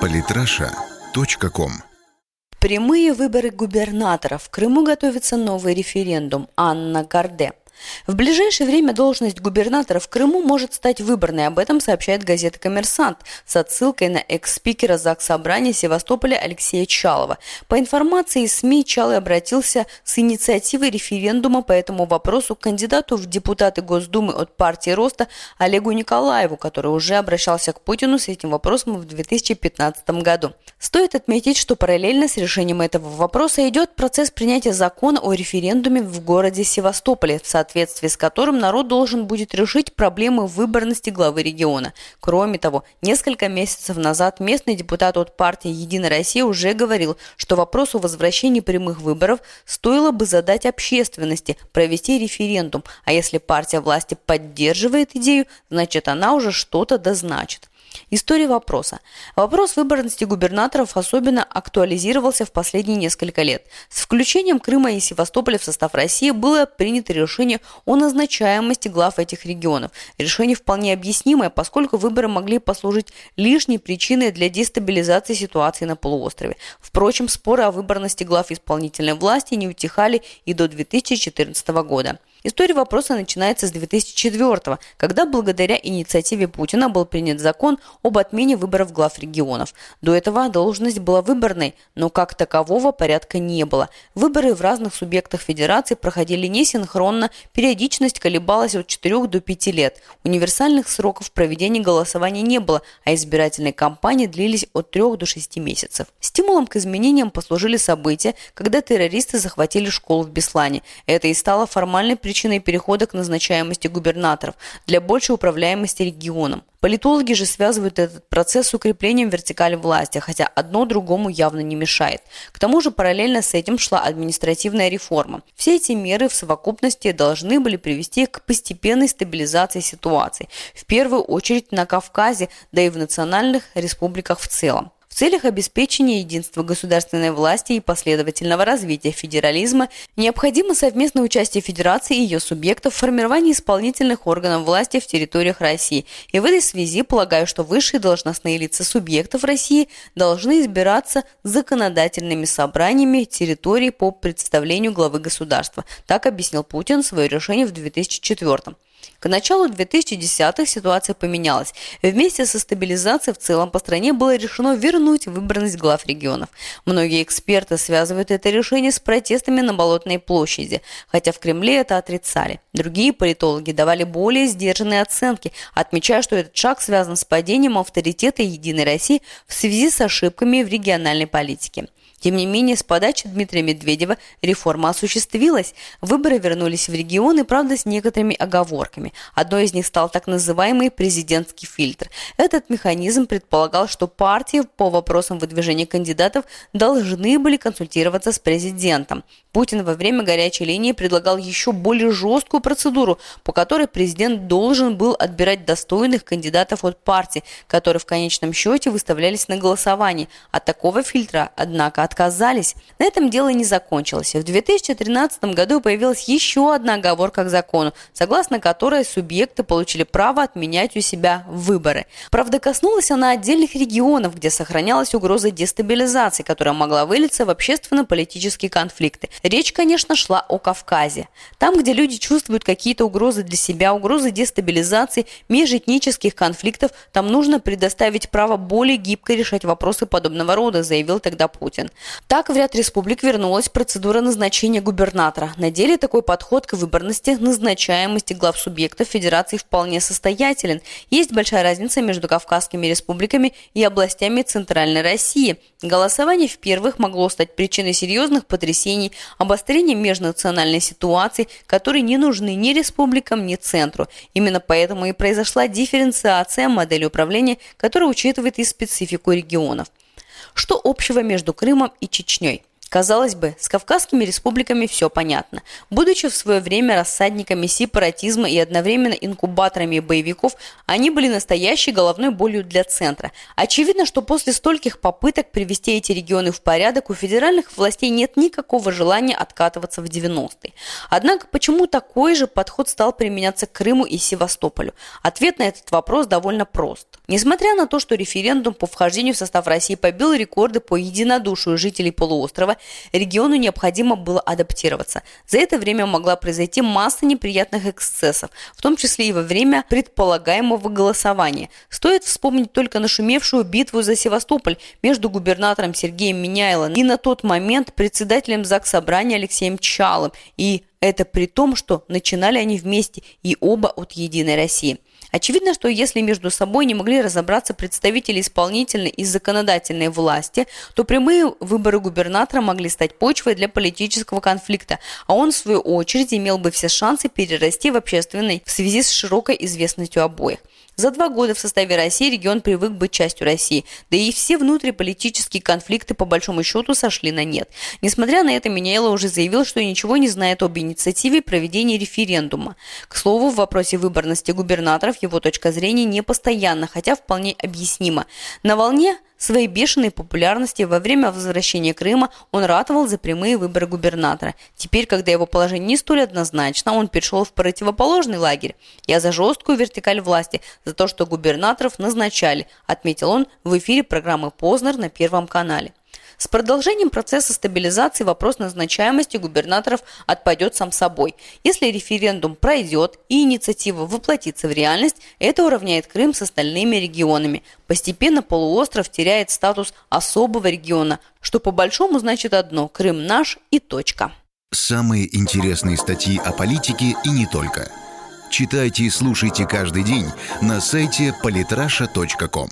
Политраша.ком Прямые выборы губернатора. В Крыму готовится новый референдум. Анна Гарде. В ближайшее время должность губернатора в Крыму может стать выборной. Об этом сообщает газета «Коммерсант» с отсылкой на экс-спикера ЗАГС Собрания Севастополя Алексея Чалова. По информации СМИ, Чалый обратился с инициативой референдума по этому вопросу к кандидату в депутаты Госдумы от партии Роста Олегу Николаеву, который уже обращался к Путину с этим вопросом в 2015 году. Стоит отметить, что параллельно с решением этого вопроса идет процесс принятия закона о референдуме в городе Севастополе, в соответствии соответствии с которым народ должен будет решить проблемы выборности главы региона. Кроме того, несколько месяцев назад местный депутат от партии «Единая Россия» уже говорил, что вопрос о возвращении прямых выборов стоило бы задать общественности, провести референдум, а если партия власти поддерживает идею, значит она уже что-то дозначит. История вопроса. Вопрос выборности губернаторов особенно актуализировался в последние несколько лет. С включением Крыма и Севастополя в состав России было принято решение о назначаемости глав этих регионов. Решение вполне объяснимое, поскольку выборы могли послужить лишней причиной для дестабилизации ситуации на полуострове. Впрочем, споры о выборности глав исполнительной власти не утихали и до 2014 года. История вопроса начинается с 2004 когда благодаря инициативе Путина был принят закон об отмене выборов глав регионов. До этого должность была выборной, но как такового порядка не было. Выборы в разных субъектах федерации проходили несинхронно, периодичность колебалась от 4 до 5 лет. Универсальных сроков проведения голосования не было, а избирательные кампании длились от 3 до 6 месяцев. Стимулом к изменениям послужили события, когда террористы захватили школу в Беслане. Это и стало формальной перехода к назначаемости губернаторов для большей управляемости регионом. Политологи же связывают этот процесс с укреплением вертикали власти, хотя одно другому явно не мешает. К тому же параллельно с этим шла административная реформа. Все эти меры в совокупности должны были привести к постепенной стабилизации ситуации, в первую очередь на Кавказе, да и в национальных республиках в целом. В целях обеспечения единства государственной власти и последовательного развития федерализма необходимо совместное участие Федерации и ее субъектов в формировании исполнительных органов власти в территориях России. И в этой связи полагаю, что высшие должностные лица субъектов России должны избираться законодательными собраниями территорий по представлению главы государства. Так объяснил Путин свое решение в 2004 году. К началу 2010-х ситуация поменялась. Вместе со стабилизацией в целом по стране было решено вернуть выборность глав регионов. Многие эксперты связывают это решение с протестами на Болотной площади, хотя в Кремле это отрицали. Другие политологи давали более сдержанные оценки, отмечая, что этот шаг связан с падением авторитета Единой России в связи с ошибками в региональной политике. Тем не менее, с подачи Дмитрия Медведева реформа осуществилась. Выборы вернулись в регионы, правда, с некоторыми оговорками. Одной из них стал так называемый президентский фильтр. Этот механизм предполагал, что партии по вопросам выдвижения кандидатов должны были консультироваться с президентом. Путин во время горячей линии предлагал еще более жесткую процедуру, по которой президент должен был отбирать достойных кандидатов от партии, которые в конечном счете выставлялись на голосование. От такого фильтра, однако, отказались. На этом дело не закончилось. В 2013 году появилась еще одна оговорка к закону, согласно которой субъекты получили право отменять у себя выборы. Правда, коснулась она отдельных регионов, где сохранялась угроза дестабилизации, которая могла вылиться в общественно-политические конфликты. Речь, конечно, шла о Кавказе. Там, где люди чувствуют какие-то угрозы для себя, угрозы дестабилизации, межэтнических конфликтов, там нужно предоставить право более гибко решать вопросы подобного рода, заявил тогда Путин. Так в ряд республик вернулась процедура назначения губернатора. На деле такой подход к выборности, назначаемости глав субъектов федерации вполне состоятелен. Есть большая разница между Кавказскими республиками и областями Центральной России. Голосование в первых могло стать причиной серьезных потрясений, обострения межнациональной ситуации, которые не нужны ни республикам, ни центру. Именно поэтому и произошла дифференциация модели управления, которая учитывает и специфику регионов. Что общего между Крымом и Чечней? Казалось бы, с Кавказскими республиками все понятно. Будучи в свое время рассадниками сепаратизма и одновременно инкубаторами боевиков, они были настоящей головной болью для центра. Очевидно, что после стольких попыток привести эти регионы в порядок, у федеральных властей нет никакого желания откатываться в 90-е. Однако, почему такой же подход стал применяться к Крыму и Севастополю? Ответ на этот вопрос довольно прост. Несмотря на то, что референдум по вхождению в состав России побил рекорды по единодушию жителей полуострова, региону необходимо было адаптироваться. За это время могла произойти масса неприятных эксцессов, в том числе и во время предполагаемого голосования. Стоит вспомнить только нашумевшую битву за Севастополь между губернатором Сергеем Миняйлом и на тот момент председателем ЗАГС Собрания Алексеем Чалым. И это при том, что начинали они вместе и оба от «Единой России». Очевидно, что если между собой не могли разобраться представители исполнительной и законодательной власти, то прямые выборы губернатора могли стать почвой для политического конфликта, а он, в свою очередь, имел бы все шансы перерасти в общественный в связи с широкой известностью обоих. За два года в составе России регион привык быть частью России, да и все внутриполитические конфликты по большому счету сошли на нет. Несмотря на это, Миняйло уже заявил, что ничего не знает об инициативе проведения референдума. К слову, в вопросе выборности губернаторов его точка зрения не постоянна, хотя вполне объяснима. На волне своей бешеной популярности во время возвращения Крыма он ратовал за прямые выборы губернатора. Теперь, когда его положение не столь однозначно, он перешел в противоположный лагерь. «Я за жесткую вертикаль власти, за то, что губернаторов назначали», отметил он в эфире программы «Познер» на Первом канале. С продолжением процесса стабилизации вопрос назначаемости губернаторов отпадет сам собой. Если референдум пройдет и инициатива воплотится в реальность, это уравняет Крым с остальными регионами. Постепенно полуостров теряет статус особого региона, что по большому значит одно – Крым наш и точка. Самые интересные статьи о политике и не только. Читайте и слушайте каждый день на сайте polytrasha.com.